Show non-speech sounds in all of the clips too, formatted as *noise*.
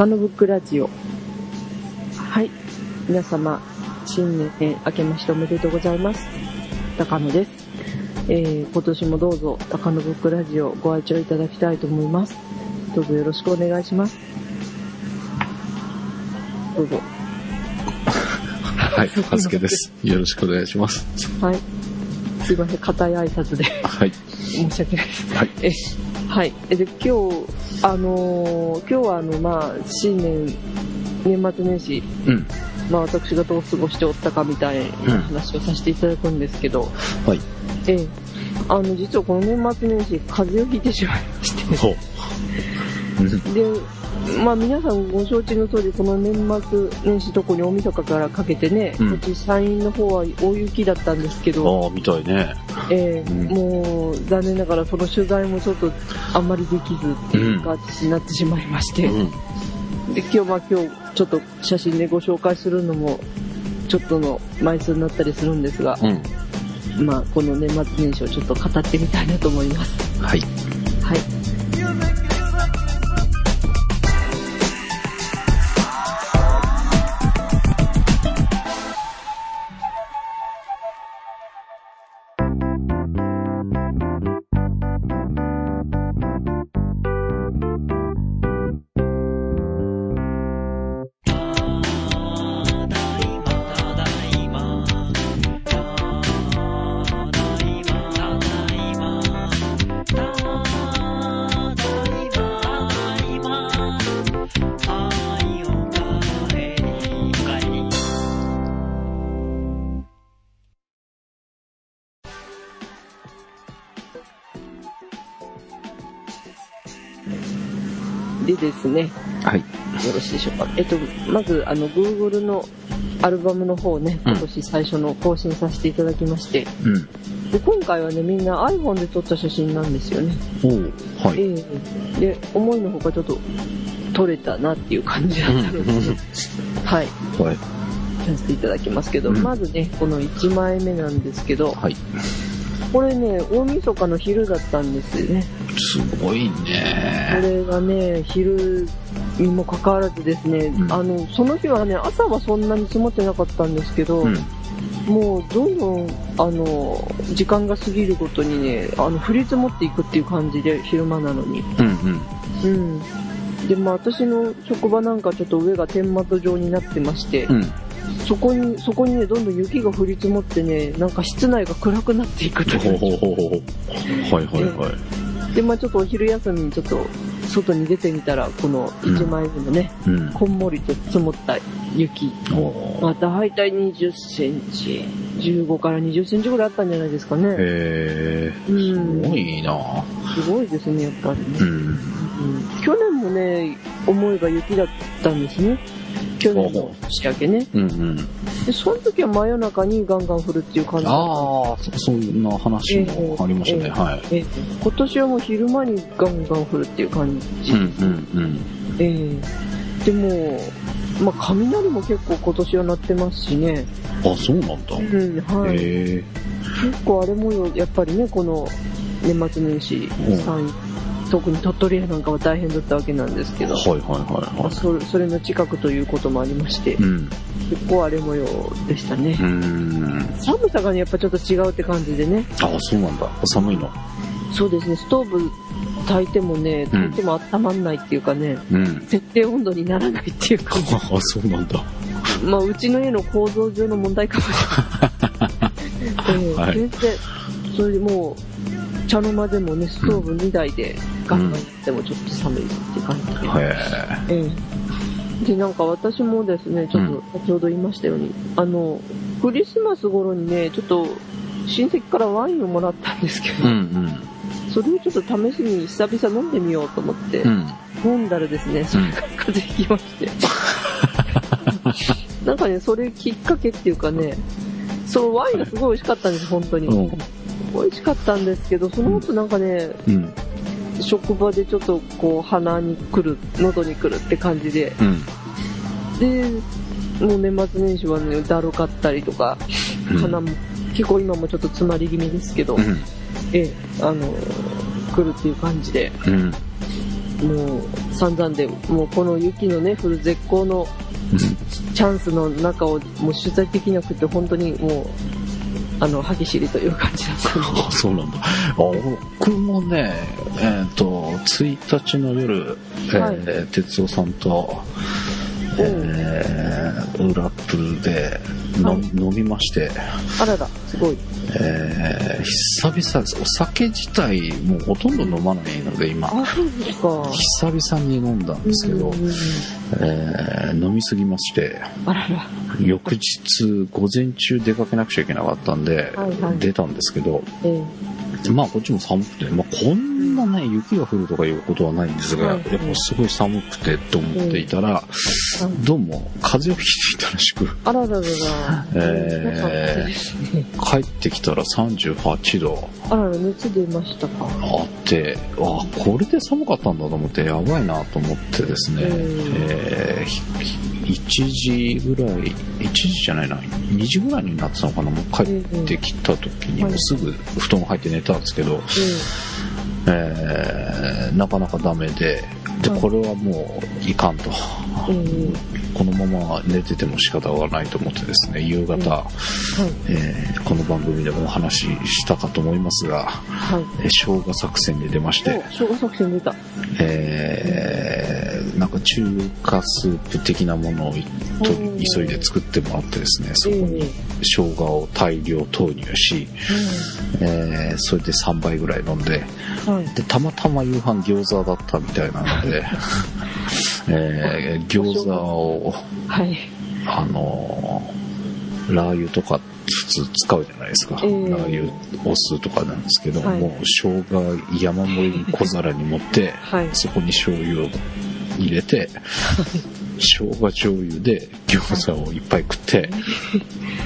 高野ブックラジオ。はい。皆様、新年明けましておめでとうございます。高野です。えー、今年もどうぞ高野ブックラジオご愛聴いただきたいと思います。どうぞよろしくお願いします。どうぞ。はい、はずけです。よろしくお願いします。はい。すいません、固い挨拶ではい。申し訳ないです。はい。え、はい。えで、今日、あのー今日はあの、まあ、新年、年末年始、うん。まあ私がどう過ごしておったかみたいな話をさせていただくんですけど、はい。ええ、あの、実はこの年末年始、風邪をひいてしまいまして、ほう。うん。で、まあ皆さんご承知の通り、この年末年始特に大晦日からかけてね、うんこっち山陰の方は大雪だったんですけど、ああ、みたいね。ええうんもう残念ながらその取材もちょっとあんまりできずっていう感じになってしまいまして、うん。で今日まあ今日ちょっと写真でご紹介するのもちょっとの枚数になったりするんですが、うん。まあこの年末年始をちょっと語ってみたいなと思います。はい。はい。でですね、はい。よろしいでしょうか。えっと、まず、あの、Google のアルバムの方ね、うん今年最初の更新させていただきまして、うん。で、今回はね、みんな iPhone で撮った写真なんですよね。おう。はい。ええで、思いのほかちょっと撮れたなっていう感じだったので、はい、はい。させていただきますけど、うんまずね、この1枚目なんですけど、はい。これね、大晦日の昼だったんですよね。すごいこね。れがね、昼にもかかわらずですね、うんあの、その日はね、朝はそんなに積もってなかったんですけど、うん。もうどんどん、あの、時間が過ぎるごとにね、あの、降り積もっていくっていう感じで、昼間なのに。うんうん。うん。で、まあ私の職場なんかちょっと上が天窓状になってまして、うん。そこに、そこにね、どんどん雪が降り積もってね、なんか室内が暗くなっていくという。はいはいはい。で、まあちょっとお昼休みにちょっと外に出てみたら、この1枚目のね、うん。こんもりと積もった雪。おまあ大体20センチ、15から20センチぐらいあったんじゃないですかね。へえ。うんすごいな。すごいですね、やっぱりね。うん。うん去年もね、思えば雪だったんですね。去年の年明けね。うんうん。で、その時は真夜中にガンガン降るっていう感じああ、そそんな話もありましたね。ええはい。え今年はもう昼間にガンガン降るっていう感じ。うんうんうん。ええでも、まあ、雷も結構今年は鳴ってますしね。あ、そうなんだ。うん、はい。結構あれもよ、やっぱりね、この年末年始、うん特に鳥取なんかは大変だったわけなんですけど、はいはいはいはい。それそれの近くということもありまして、うん。結構荒れ模様でしたねう。ん。寒さがね、やっぱちょっと違うって感じでね。あ、そうなんだ。寒いの？そうですね、ストーブ炊いてもね、炊いても温まんないっていうかね、うん。設定温度にならないっていうか、*laughs* あ、そうなんだ。まあ、うちの家の構造上の問題かもしれない。え *laughs* えはい全然、それでもう、茶の間でもね、ストーブ2台でガンガンやってもちょっと寒いって感じで。へええで、なんか私もですね、ちょっと先ほど言いましたように、あの、クリスマス頃にね、ちょっと親戚からワインをもらったんですけえ。うど、んそれをちょっと試しに久々飲んでみようと思って、うん。うん。飲んだらですね、それから風邪ひきまして。*laughs* なんかね、それきっかけっていうかね、そう、ワインがすごい美味しかったんです、本当に。うん美味しかったんですけど、その後なんかね、うん。職場でちょっとこう、鼻に来る、喉に来るって感じで、うん。で、もう年末年始はね、だるかったりとか、鼻も、結構今もちょっと詰まり気味ですけど、うん。ええ、あの、来るっていう感じで、うん。もう散々で、もうこの雪のね、降る絶好のチャンスの中をもう取材できなくて、本当にもう、あの、歯ぎしりという感じだったんで。あ *laughs* そうなんだ。あ僕もね、えっ、と、1日の夜、えはいー哲夫さんと、えー、ウラップルでの、はい飲みまして、あらら、すごい。えー、久々です。お酒自体もうほとんど飲まないので今、あ、そうですか。久々に飲んだんですけど、うんうんうんえー飲みすぎまして。翌日午前中出かけなくちゃいけなかったんで、はいはい出たんですけど、えまあこっちも寒くて、まあこんなね、雪が降るとかいうことはないんですが、はい。やっぱすごい寒くてと思っていたら、どうも風邪をひいていたらしく、あらららら。*laughs* えー帰ってきたら38度。あらら、熱出ましたか。あって、あ、これで寒かったんだと思って、やばいなと思ってですね、えーひ1時ぐらい、1時じゃないな、2時ぐらいになってたのかな、もう帰ってきた時に、はいもうすぐ布団入って寝たんですけど、えーなかなかダメで、で、はいこれはもういかんと。えーこのまま寝てても仕方がないと思ってですね、夕方、うんはい。えーこの番組でもお話ししたかと思いますが、はい。えー生姜作戦に出まして、お、生姜作戦出た。えーなんか中華スープ的なものを急いで作ってもらってですね、そええこに生姜を大量投入し、えーそれで3杯ぐらい飲んで、はい。で、たまたま夕飯餃子だったみたいなので、*laughs* えー餃子を、はい。あのーラー油とか普通使うじゃないですか。ええラー油、お酢とかなんですけど、はいもう生姜山盛りに小皿に盛って、はい。そこに醤油を入れて、生姜醤油で餃子をいっぱい食って、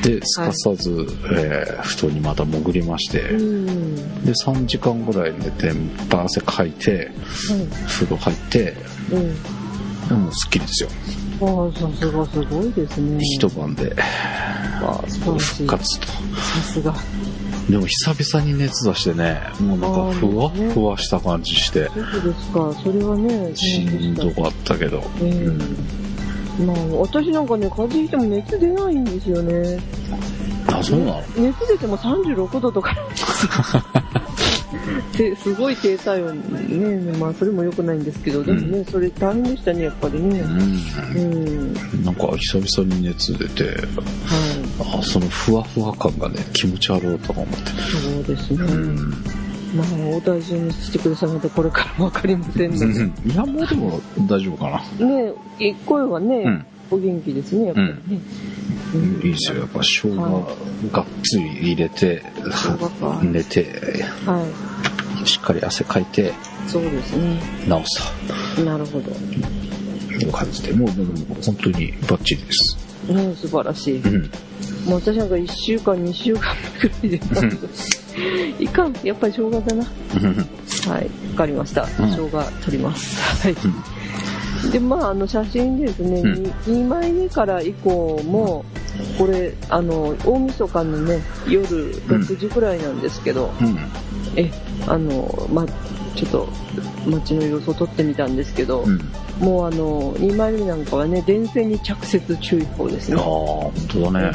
で、すかさず、えー布団にまた潜りまして、うん。で、3時間ぐらい寝て、バー汗かいて、はい。風呂入って、うん。うすっきりですよ。ああ、さすがすごいですね。一晩でああ。復活と。さすが。でも久々に熱出してね、もうなんかふわふわした感じして、そうですか。それはね、しんどかったけど。ええうんまあ、私なんかね、風邪ひいても熱出ないんですよね。あ、そうなの？熱出ても36度とか。*laughs* ですごい低体温ね、まあそれも良くないんですけど、でもね、それ大変でしたね、やっぱりね。う。うんん。なんか久々に熱出て、はあそのふわふわ感がね、気持ち悪いとか思って。い。そうですね。うん。まあ、お大事にしてくださいまたこれからわかりませんので。いや、もうでも大丈夫かな。ね声はね、うんお元気ですね、やっぱりね。うんいいですよ。やっぱ生姜がっつり入れて、生姜か寝て、はい。しっかり汗かいて、そうですね。治すなるほど。という感じで、もう本当にバッチリです。ね素晴らしい。うん。もう私なんか1週間、2週間くらいで。いかん、やっぱり生姜だな。はい、わかりました。ん生姜取ります。はい。で、まあ、あの、写真ですね、うんに 2, 枚目から以降も、これ、あの、大晦日のね、夜6時くらいなんですけど、うん。え、あの、ま、ちょっと、街の様子を撮ってみたんですけど、うん。もうあの、2枚目なんかはね、電線に着雪注意報ですああ、ね。本当だね。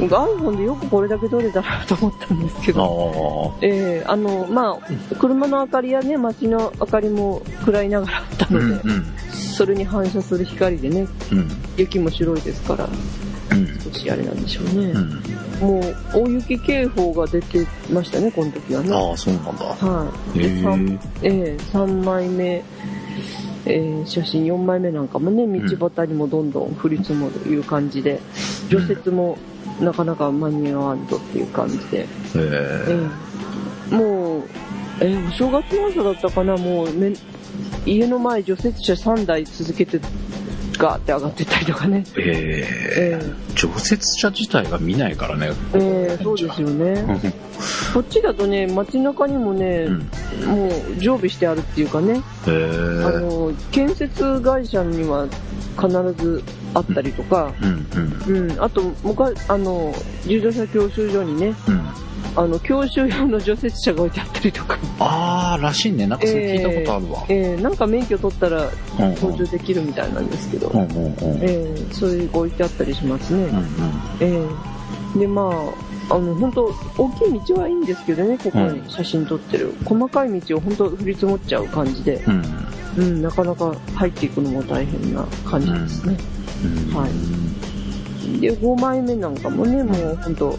うん。iPhone でよくこれだけ撮れたなと思ったんですけど、あえーあの、まあ、車の明かりやね、街の明かりも暗いながらあったあ。うん。ので、うん。それに反射する光でね、うん。雪も白いですから、うん。少しあれなんでしょうね。うん。もう、大雪警報が出てましたね、この時はね。ああ、そうなんだ。はい。へえ。三ええ3枚目、えー写真4枚目なんかもね、道端にもどんどん降り積もるという感じで、除雪もなかなか間に合わんとっていう感じで、へええ。えもう、えーお正月の朝だったかな、もうめ家の前除雪車3台続けてガーって上がってったりとかね。えええ。除雪車自体が見ないからね。えええそうですよね。*laughs* こっちだとね、街中にもね、うん。もう常備してあるっていうかね、へあえ。の、建設会社には必ずあったりとか、うんうんうん、あと、昔、あの、自動車教習所にね、うんあの、教習用の除雪車が置いてあったりとか、あー、らしいね。なんかそれ聞いたことあるわ。えーなんか免許取ったらうんうん登場できるみたいなんですけど、うんうんうん。えーそういう置いてあったりしますね。うんうん。ええで、まあ、あの、本当大きい道はいいんですけどね、ここに写真撮ってる。細かい道を本当降り積もっちゃう感じで、うん。うん、なかなか入っていくのも大変な感じですね。うんはいで、5枚目なんかもね、もう本当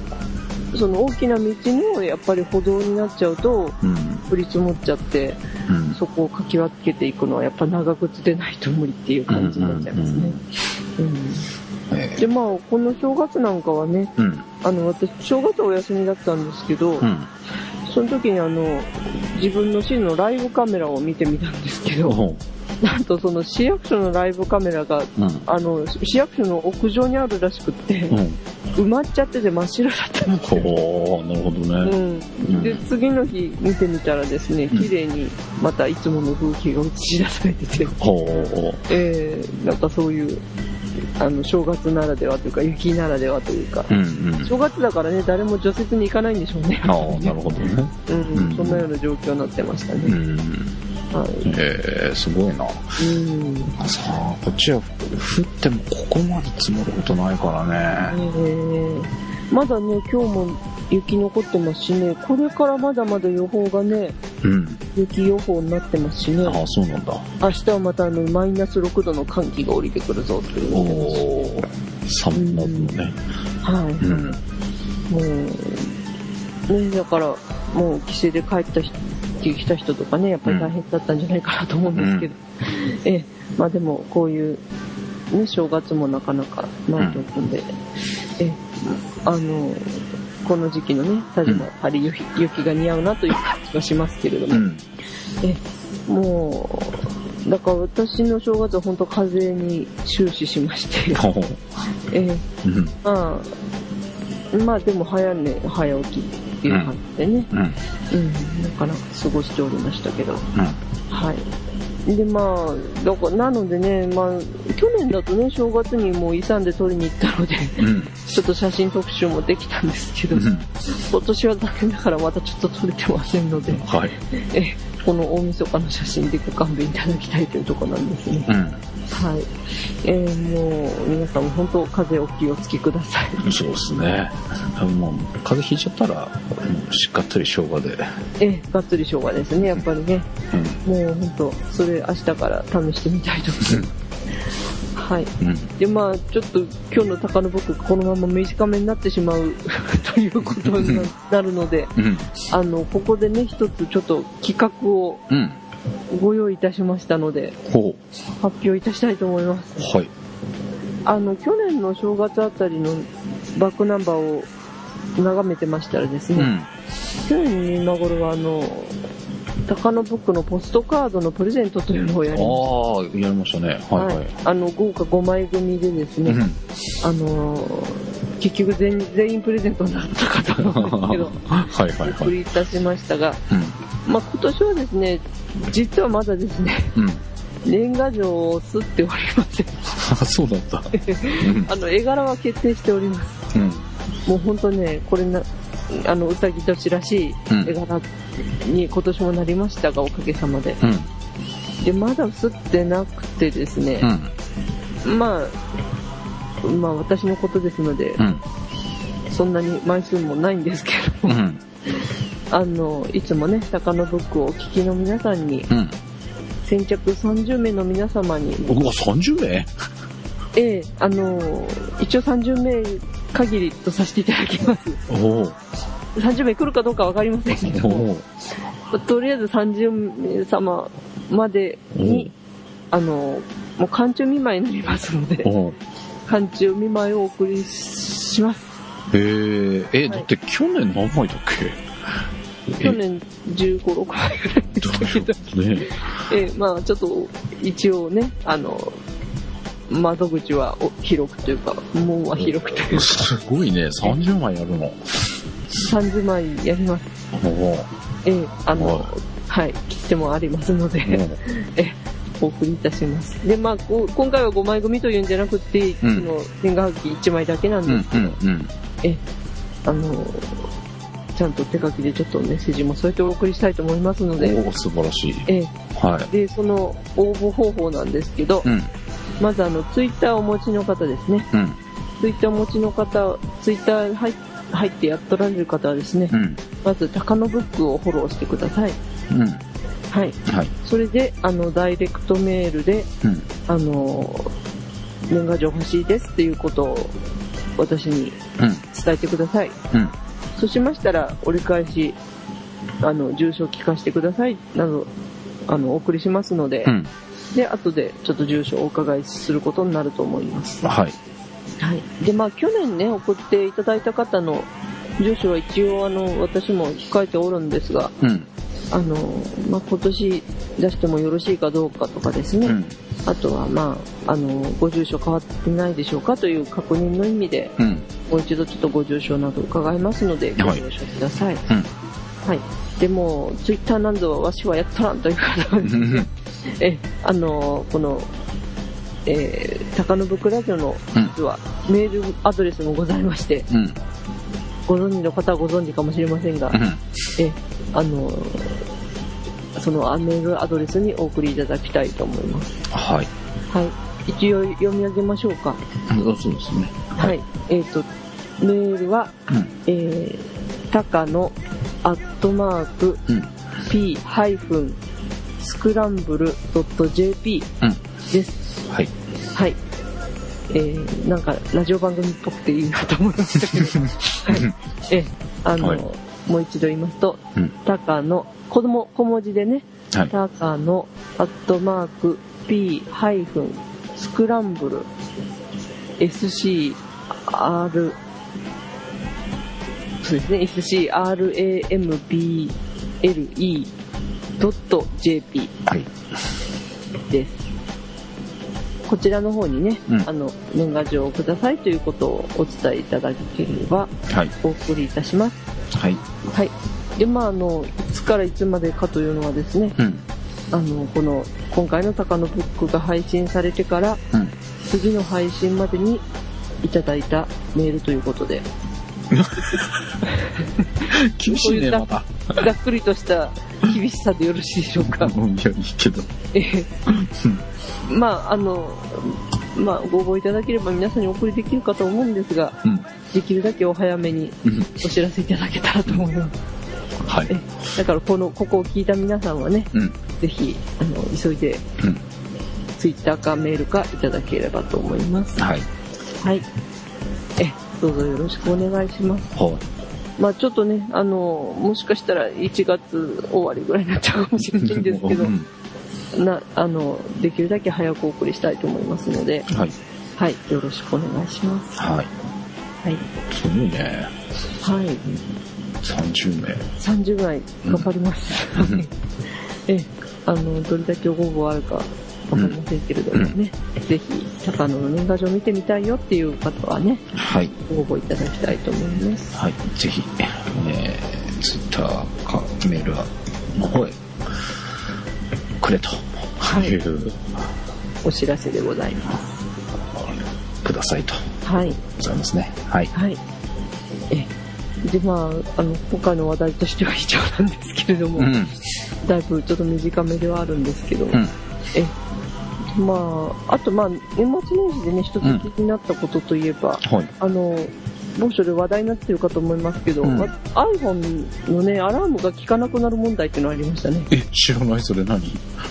その大きな道のやっぱり歩道になっちゃうと、うん。降り積もっちゃって、うん。そこをかき分けていくのはやっぱ長靴でないと無理っていう感じになっちゃいますね。うんえで、まあ、この正月なんかはね、ーうん。あの、私、正月お休みだったんですけど、うん。その時にあの、自分の市のライブカメラを見てみたんですけど、なんとその市役所のライブカメラが、うん。あの、市役所の屋上にあるらしくって、うん。埋まっちゃってて真っ白だったんですよ。なるほどね。うん、で次の日見てみたらですね、うん綺麗にまたいつもの風景が映し出されてて。えー、なんかそういう、あの、正月ならではというか、雪ならではというか、うんうん。正月だからね、誰も除雪に行かないんでしょうね。ああ、なるほどね。うん、うんそんなような状況になってましたうね。ん。はい。えー、すごいな。うん。さあ、こっちは降ってもここまで積もることないからえね。ーまだね、今日も雪残ってますしね、これからまだまだ予報がね、うん。雪予報になってますしね、ああ、そうなんだ。明日はまたあのマイナス6度の寒気が降りてくるぞというおお寒くなるのね。はい。うん。もう、ね、だから、もう帰省で帰った人、来た人とかね、やっぱり大変だったんじゃないかなと思うんですけど、ええ、まあでも、こういう、ね、正月もなかなかないと思うんで、ええ、あの、この時期のね、田島、やはり雪雪が似合うなという感じがしますけれども、うん。ええ、もう、だから私の正月は本当風邪に終始しまして、え。まあ、まあでも早寝、早起きっていう感じでね、うん。うん、なかなか過ごしておりましたけど、うん。はい。で、まあ、だから、なのでね、まあ、去年だとね、正月にもう勇んで撮りに行ったので、うん。ちょっと写真特集もできたんですけど、うん。今年は残念ながらまたちょっと撮れてませんので、はい。え、この大晦日の写真でご勘弁いただきたいというところなんですね。うん。はい。えー、もう、皆さんも本当、風邪お気をつけください。そうですね。もう、風邪ひいちゃったら、しっかり生姜で。え、がっつり生姜ですね、やっぱりね。うん。もう本当、それ明日から試してみたいと思います。はい。うん。で、まあ、ちょっと今日の高野僕がこのまま短めになってしまう *laughs* ということにななるので、うん。あの、ここでね、一つちょっと企画をうん。ご用意いたしましたので、ほ発表いたしたいと思います。う。はい。あの、去年の正月あたりのバックナンバーを眺めてましたらですね、うん。去年の今頃はあの、高野ブックのポストカードのプレゼントというのをやりましああ、やりましたね。た。はいはい。あの、豪華5枚組でですね、うん。あのー結局全全員プレゼントになったかと思うんですけど、*laughs* はいはいりいたしましたが、うん。まあ、今年はですね、実はまだですね、うん。年賀状を吸っておりません。あ、*laughs* そうだった。うん。*laughs* あの、絵柄は決定しております。うん。もう本当ね、これな、あの、うさぎ年らしいうん絵柄に今年もなりましたが、おかげさまで。うん。で、まだ吸ってなくてですねう、ん。まあ、まあ私のことですので、うん。そんなに枚数もないんですけども、うん。あの、いつもね、高野ブックをお聞きの皆さんに、うん。先着30名の皆様に、うわ、30名？ええあの、一応30名限りとさせていただきます。30名来るかどうかわかりませんけど。とりあえず30名様までに、あの、もう寒中見舞いになりますので、お寒中見舞いをお送りします。えー、え、だって去年何枚だっけ？去年15、6枚ぐらいでしたけど、ね。ええまあちょっと一応ね、あの、窓口はお広くというか、門は広くというか、すごいね、30枚やるの。30枚やります。ええあのは、はい、切ってもありますので、*laughs* ええお送りいたします。で、まあ、今回は5枚組というんじゃなくて、うんその年賀はがき1枚だけなんうんですけど。え、あの、ちちゃんと手書きでちょっとメッセージも添えてお送りしたいと思いますので、おお、素晴らしい。えはい。で、その応募方法なんですけど、うん。まずあの、ツイッターをお持ちの方ですね。うん。ツイッターをお持ちの方、ツイッター入入ってやっとられる方はですね、うん。まず、高野ブックをフォローしてください。うん。はい。はい。それで、あの、ダイレクトメールで、うん。あの、年賀状欲しいですっていうことを私にうん。伝えてください。うん。そうしましたら、折り返し、あの、住所聞かせてください、など、あの、お送りしますので、うん。で、後でちょっと住所をお伺いすることになると思います。はい。はい。で、まあ、去年ね、送っていただいた方の住所は一応、あの、私も控えておるんですが、うん。あの、まあ、今年出してもよろしいかどうかとかですね、うん。あとは、まあ、あの、ご住所変わってないでしょうかという確認の意味で、うん。もう一度ちょっとご住所など伺いますので、ごはい了承ください。うん。はい。でも、ツイッターなんぞはわしはやっとらんという方はですね、*laughs* え、あの、この、えー、高野ブックラジオのうん実はメールアドレスもございまして、うん。ご存知の方はご存知かもしれませんが、うん。え、あの、そのメールアドレスにお送りいただきたいと思います。はい。はい。一応読み上げましょうか。そうですね。はい。えっ、と、メールは、うん。えー、高野アットマークうん。p ハイフンスクランブル .jp うん。です。はい。はい。えー、なんかラジオ番組っぽくていいなと思いましたけど。*laughs* はい。えー、あの、はいもう一度言いますと、うん。高野、子供、小文字でね、はい。高野アットマーク p ハイフンスクランブル scr そうですね scramble.jp はい。ですこちらの方にね、うんあの年賀状をくださいということをお伝えいただければはい。お送りいたしますはい。はいでまああのいつからいつまでかというのはですねうん。あのこの今回の高野ブックが配信されてからうん。次の配信までにいただいたメールということで *laughs* 厳しいね、また。ざっくりとした厳しさでよろしいでしょうか？うん、いや、いいけど。えーまああのまあご応募いただければ皆さんにお送りできるかと思うんですがうん。できるだけお早めにうん。お知らせいただけたらと思いますはいえ。だからこのここを聞いた皆さんはねうん。ぜひあの急いでうん。ツイッターかメールかいただければと思いますはい。はい。え、どうぞよろしくお願いします。はまあちょっとね、あの、もしかしたら1月終わりぐらいになっちゃうかもしれないんですけどう、んな、あの、できるだけ早くお送りしたいと思いますので、はい。はい、よろしくお願いします。はい。はい。すごいね。はい。30名。30ぐらい頑張ります。うん *laughs* え、あの、どれだけご応募あるかわかりませんけれどもね、ぜひ、高野の年賀状見てみたいよっていう方はね、はい。ご応募いただきたいと思います。はい。ぜひ、えー、ツイッターかメールの方へくれと。はいいう、お知らせでございます。くださいと。はい。ございますね。はい。はい。え、で、まあ、あの、今回の話題としては以上なんですけれども、うん。だいぶちょっと短めではあるんですけど、うん。え、まあ、あとまあ、年末年始でね、一つ気になったことといえば、はい。あの、某所で話題になってるかと思いますけど、うんま iPhone のね、アラームが効かなくなる問題っていうのがありましたね。え、知らない？それ何？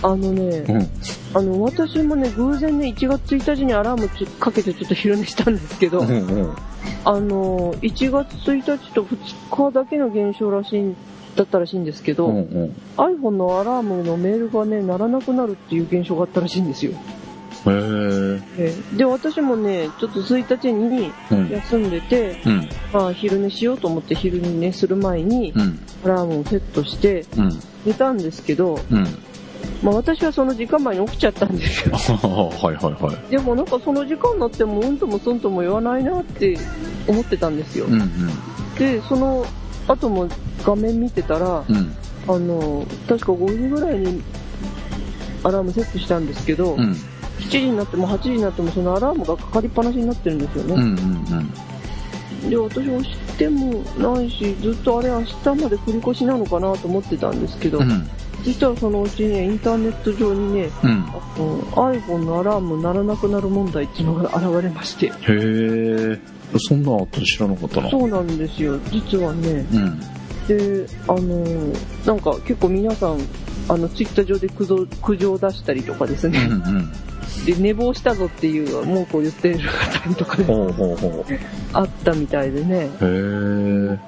あのね、うん。あの、私もね、偶然ね、1月1日にアラームかけてちょっと昼寝したんですけど、うんうん。あの、1月1日と2日だけの現象らしいん、だったらしいんですけど、うんうん。iPhone のアラームのメールがね、鳴らなくなるっていう現象があったらしいんですよ。へー。えで、私もね、ちょっと1日にうん。休んでて、うん。まあ、昼寝しようと思って昼寝する前に、うん。アラームをセットしてうん。寝たんですけど、うん。まあ私はその時間前に起きちゃったんですよ。*laughs* はいはいはい。でもなんかその時間になってもうんともすんとも言わないなって思ってたんですよ。うんうん。で、その後も画面見てたら、うん。あの、確か5時ぐらいにアラームセットしたんですけど、うん。7時になっても8時になってもそのアラームがかかりっぱなしになってるんですよね。うんうんで私押してもないしずっとあれ明日まで繰り越しなのかなと思ってたんですけど、うん。実はそのうちねインターネット上にねうん。iPhone のアラーム鳴らなくなる問題っていうのが現れましてへえ。そんなのあったら知らなかったな。そうなんですよ実はねうん。であのなんか結構皆さんあのツイッター上で苦情苦情を出したりとかですうんね、うん。で寝坊したぞっていう文句を言っている方とかでほうほうほう。へあったみたいでね、え。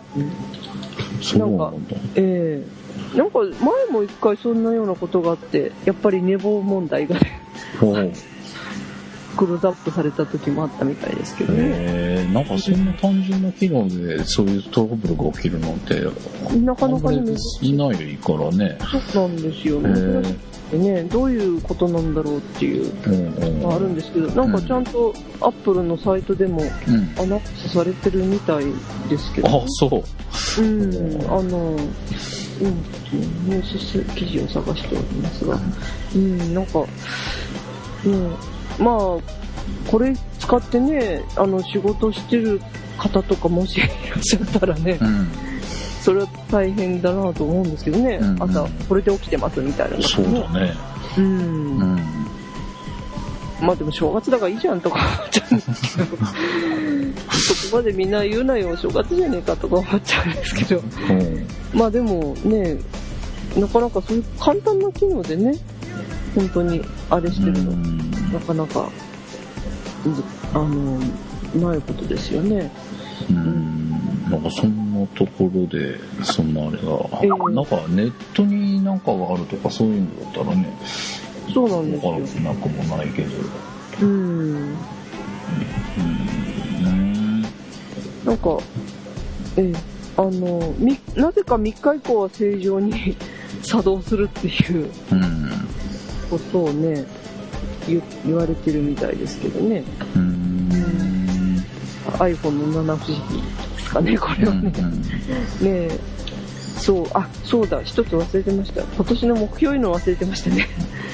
そうなんだ。ええなんか前も一回そんなようなことがあってやっぱり寝坊問題がね。クローズアップされた時もあったみたいですけどねへえ。なんかそんな単純な機能でそういうトラブルが起きるなんて、なかなかいないからね。そうなんですよへねえ。ねどういうことなんだろうっていう。のがあるんですけどなんかちゃんとアップルのサイトでもうん。アナウンスされてるみたいですけどあ、そう。うんあのうんニュース記事を探しておりますがうんなんかうんまあこれ使ってねあの仕事してる方とかもしいらっしゃったらねうん。それは大変だなと思うんですけどね、うんうん朝これで起きてますみたいなのがそうだね。うん、うん。まあでも正月だからいいじゃんとか思っちゃうんですけどそこまでみんな言うなよ正月じゃねえかとか思っちゃうんですけどうん。まあでもねなかなかそういう簡単な機能でね本当にあれしてるの、なかなかあのないことですよね。うん。なんかそんなところで、そんなあれが、ええ。なんかネットになんかがあるとかそういうのだったらね、そうなんですよ。わからなくもないけど。うん。うん。なんかええ。あのみなぜか3日以降は正常に *laughs* 作動するっていう。うん。ことをね言言われてるみたいですけどねうん。iPhone の七不思議ですかねこれはね、ねえそうあそうだ一つ忘れてました今年の目標いうの忘れてましたね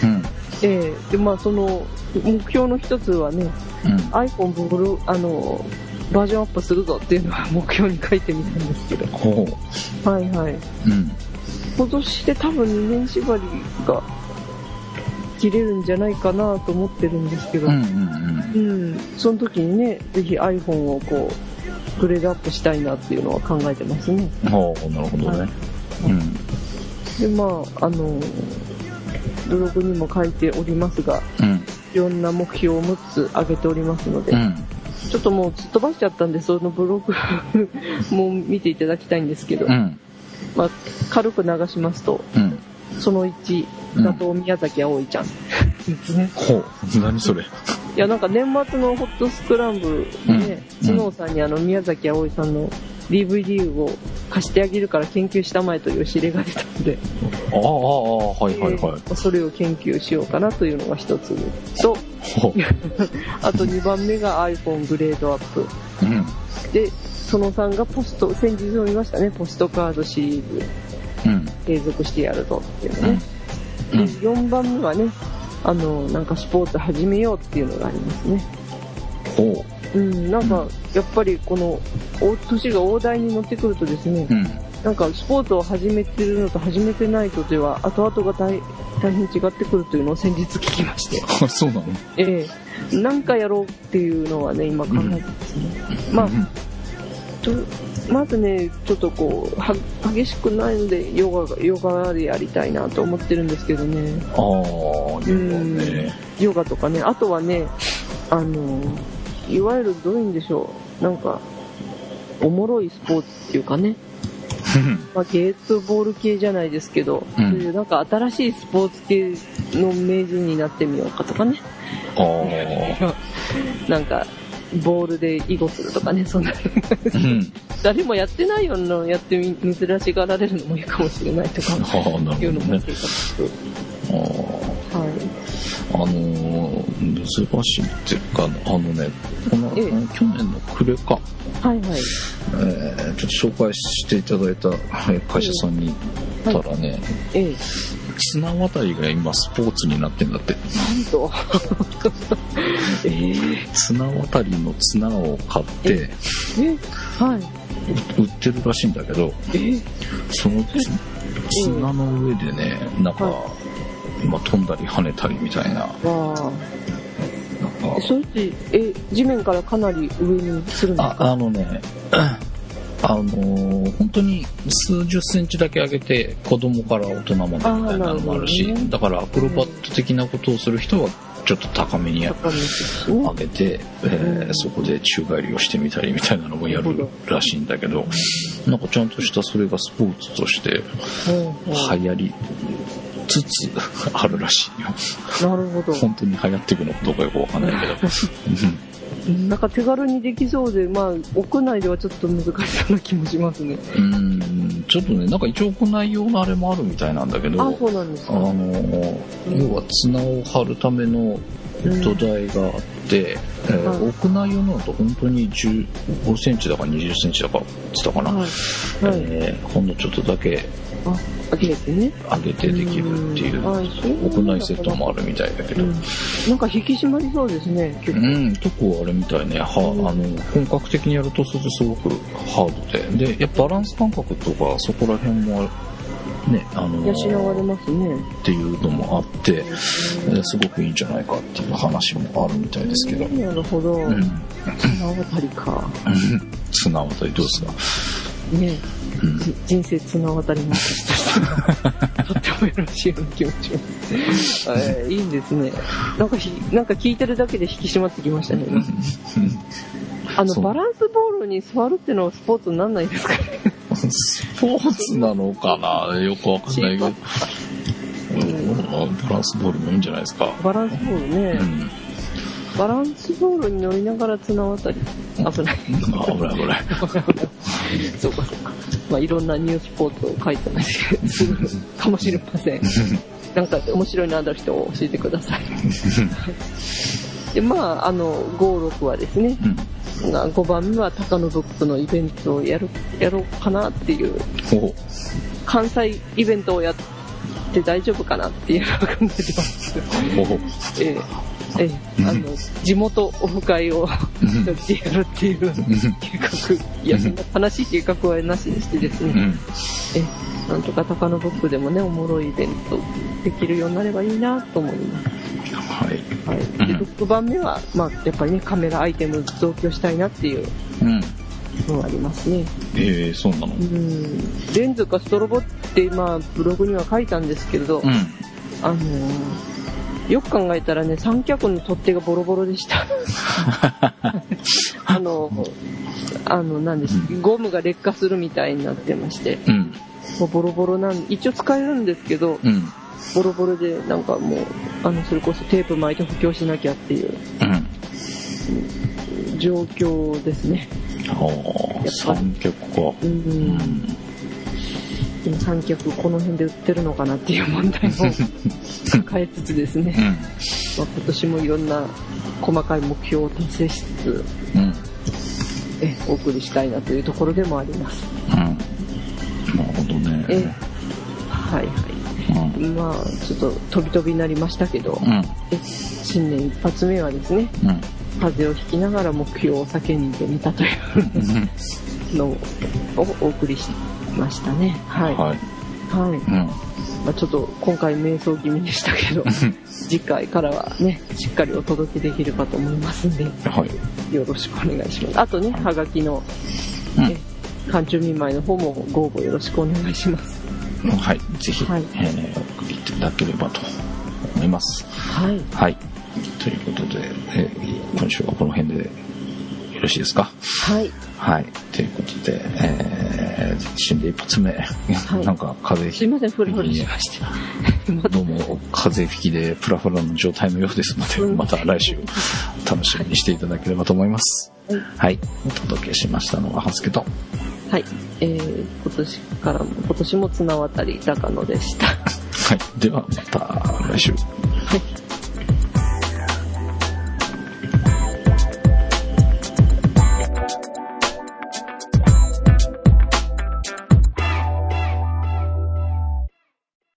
うん。*laughs* ええでまあその目標の一つはねうん iPhone ブロあのバージョンアップするぞっていうのは *laughs* 目標に書いてみたんですけどほはいはい。う。うん。今年で多分2年縛りが切れるんじゃないかなと思ってるんですけど、ううんん、うんその時にね、ぜひ iPhone をこう、グレードアップしたいなっていうのは考えてますね。うん。ほう、なるほどね。うん。で、まあ、あの、ブログにも書いておりますが、うん。いろんな目標を6つ挙げておりますので、うん。ちょっともうすっ飛ばしちゃったんで、そのブログも見ていただきたいんですけど、うん。まあ、軽く流しますと、うん。その1、うん打倒宮崎あおいちゃん。ほう。何それ。いや、なんか年末のホットスクランブルでね、うんスノーさんにあの宮崎あおいさんの DVD を貸してあげるから研究したまえという指令が出たので、ああ、ああ、はいはいはい。えーそれを研究しようかなというのが一つと、ほ *laughs* あと2番目が iPhone グレードアップ。う。うん。で、その3がポスト、先日も見ましたね、ポストカードシリーズうん。継続してやるぞっていうのね。うん。で4番目はね、あの、なんかスポーツ始めようっていうのがありますね。ほうん、なんか、やっぱりこの、お年が大台に乗ってくるとですねう。、うん。なんかスポーツを始めてるのと始めてないとでは、後々が大大変違ってくるというのを先日聞きまして、あ、*laughs* そうなの？ええなんかやろうっていうのはね、今考えてますね。まあ、とまずね、ちょっとこう、は激しくないので、ヨガが、ヨガでやりたいなと思ってるんですけどね。ああ、ヨガね。ヨガとかね、あとはね、あの、いわゆるどういうんでしょう、なんか、おもろいスポーツっていうかね、*laughs* まあ、ゲートボール系じゃないですけど、うんそういうなんか新しいスポーツ系の名人になってみようかとかね、ああ。*laughs* なんか、ボールで囲碁するとかね、そんな、うん。誰もやってないようなのやってみ、珍しがられるのもいいかもしれないとか、ああ、ないうるほどね。のも計画して、ああ。はい。あのー、珍しいっていうか、あのね、この、ええ去年の暮れか、はいはい。えーちょっと紹介していただいたえー会社さんに行ったらね、ええ、綱渡りが今スポーツになってんだって。なんと。え綱渡りの綱を買って、え、はい。売ってるらしいんだけど、え？そのつ砂の上でね、なんか、はまあ、飛んだり跳ねたりみたいな。なんか、それって、え、地面からかなり上にするんですあ、かあのね、あのー本当に数十センチだけ上げて子供から大人までみたいなのもあるしねだからアクロバット的なことをする人はちょっと高めに上。げて、えーうんそこで宙返りをしてみたりみたいなのもやるらしいんだけどなんかちゃんとしたそれがスポーツとして流行りつつ *laughs* あるらしいよなるほど。本当に流行っていくのかどうかよくわかんないけど *laughs* なんか手軽にできそうで、まあ、屋内ではちょっと難しそうな気もしますね。うんうんちょっとねなんか一応行い用のあれもあるみたいなんだけどあ、そうなんですあか。の要は綱を張るための土台があって、えーはい屋内用のだと本当に15センチだか20センチだかって言ったかな、はい。はい。えーほんのちょっとだけあ、開けてね。上げてできるっていううんはい屋内セットもあるみたいだけど、うん。なんか引き締まりそうですね、結構。うん、結構あれみたいね、はうんあの本格的にやるとするとすごくハードで、で、やっぱバランス感覚とかそこら辺もね、あの養われますね。っていうのもあって、えーすごくいいんじゃないかっていう話もあるみたいですけど。なるほど。うん。綱渡りか。*laughs* 綱渡りどうですか？ねうん。じ人生綱渡りました。とってもよろしいような気持ちします。え *laughs* ーいいんですね。なんかひ、なんか聞いてるだけで引き締まってきましたね。あの、バランスボールに座るっていうのはスポーツになんないですかね。スポーツなのかなよくわかんないけど。うんバランスボールもいいんじゃないですか。バランスボールね。うん。バランスボールに乗りながら綱渡り。危ない。あ危ない危ない。そうかそうか。まあいろんなニュースポーツを書いてまするかもしれません。*laughs* なんか面白いのある人を教えてください。*laughs* で、まあ、あの、5、6はですね、うん。が5番目は高野ブックのイベントをやる、やろうかなっていう、お。関西イベントをやって大丈夫かなっていうのを考えてます。お。ええ。ええ、あの、地元オフ会を一人でやるっていう計画、いや、そんな悲しい計画はなしにしてですね、え、なんとか高野ブックでもね、おもろいイベントできるようになればいいなと思います。はい。はい。で、6番目は、まあ、やっぱりね、カメラアイテム増強したいなっていううん。ありますね。ええそうなの？うん。レンズかストロボって、まあ、ブログには書いたんですけれど、うん。あのーよく考えたらね、三脚の取っ手がボロボロでした。*laughs* あの、あの、なんです、ゴムが劣化するみたいになってまして、うん。もうボロボロなん、一応使えるんですけど、うん。ボロボロで、なんかもう、あの、それこそテープ巻いて補強しなきゃっていううん。状況ですね。ああ、三脚か。う。うんん。でも三脚この辺で売ってるのかなっていう問題も *laughs* 抱えつつですね、うん。まあ、今年もいろんな細かい目標を達成しつつ、うん。え、お送りしたいなというところでもあります。うん。なるほどね。え、はいはい。うん。まあ、ちょっと飛び飛びになりましたけど、うん。え新年一発目はですね、うん。風邪をひきながら目標を叫んでみたというのをお送りしましたね。はい。はい。はい。うん。まあ、ちょっと今回瞑想気味でしたけど、次回からはね、しっかりお届けできればと思いますんで、はい。よろしくお願いします。あとね、はがきの、うんえ寒中見舞いの方もご応募よろしくお願いします。はい。ぜひ、はいえー、送っていただければと思います。はい。はい。ということで、えー今週はこの辺でよろしいですか？はい。はい。ということで、えー、新年一発目、いなんか風邪すいません、ふりふりしまして。またどうも風邪吹きでプラフラの状態のようですので、うんまた来週楽しみにしていただければと思います。はいはい。お届けしましたのは、ハスケと。はい。えー、今年からも、今年も綱渡り高野でした。はい。では、また来週。はい。